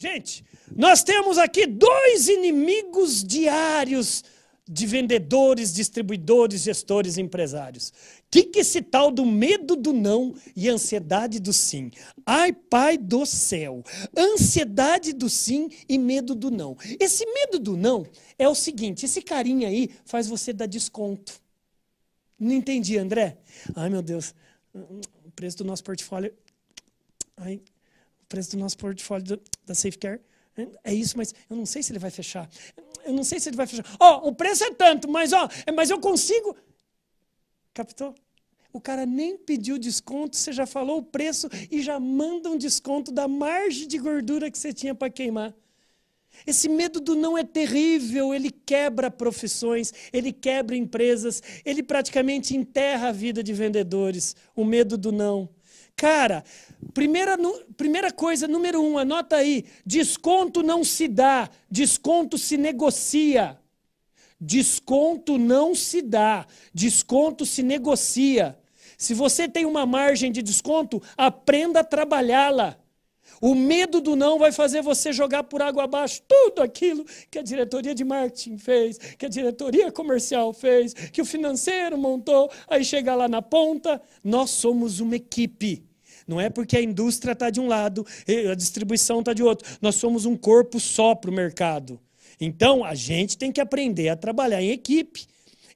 Gente, nós temos aqui dois inimigos diários de vendedores, distribuidores, gestores, empresários. O que, que esse tal do medo do não e ansiedade do sim? Ai, pai do céu! Ansiedade do sim e medo do não. Esse medo do não é o seguinte: esse carinha aí faz você dar desconto. Não entendi, André? Ai, meu Deus, o preço do nosso portfólio. Ai, preço do nosso portfólio do, da Safecare. É isso, mas eu não sei se ele vai fechar. Eu não sei se ele vai fechar. Ó, oh, o preço é tanto, mas ó, oh, mas eu consigo. Captou? O cara nem pediu desconto, você já falou o preço e já manda um desconto da margem de gordura que você tinha para queimar. Esse medo do não é terrível, ele quebra profissões, ele quebra empresas, ele praticamente enterra a vida de vendedores. O medo do não. Cara, primeira, primeira coisa, número um, anota aí: desconto não se dá, desconto se negocia. Desconto não se dá, desconto se negocia. Se você tem uma margem de desconto, aprenda a trabalhá-la. O medo do não vai fazer você jogar por água abaixo tudo aquilo que a diretoria de marketing fez, que a diretoria comercial fez, que o financeiro montou, aí chega lá na ponta, nós somos uma equipe. Não é porque a indústria está de um lado a distribuição está de outro. Nós somos um corpo só para o mercado. Então, a gente tem que aprender a trabalhar em equipe.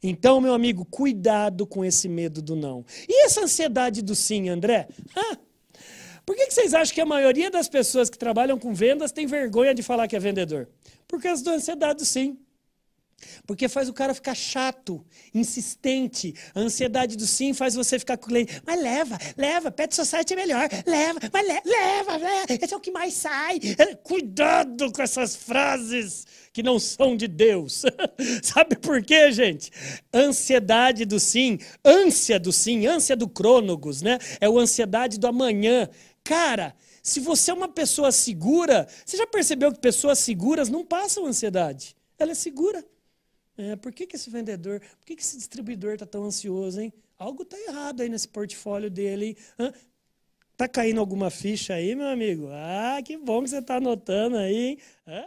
Então, meu amigo, cuidado com esse medo do não. E essa ansiedade do sim, André? Ah, por que, vocês acham que a maioria das pessoas que trabalham com vendas tem vergonha de falar que é vendedor? Por causa da ansiedade do sim. Porque faz o cara ficar chato, insistente. A ansiedade do sim faz você ficar com o cliente. Mas leva, leva, Pet Society é melhor. Leva, mas le leva, leva. Esse é o que mais sai. Cuidado com essas frases que não são de Deus. Sabe por quê, gente? Ansiedade do sim, ânsia do sim, ânsia do crônogos, né? É o ansiedade do amanhã. Cara, se você é uma pessoa segura, você já percebeu que pessoas seguras não passam ansiedade? Ela é segura. É, por que, que esse vendedor, por que, que esse distribuidor está tão ansioso, hein? Algo está errado aí nesse portfólio dele. Hã? Tá caindo alguma ficha aí, meu amigo? Ah, que bom que você está anotando aí, hein? Hã?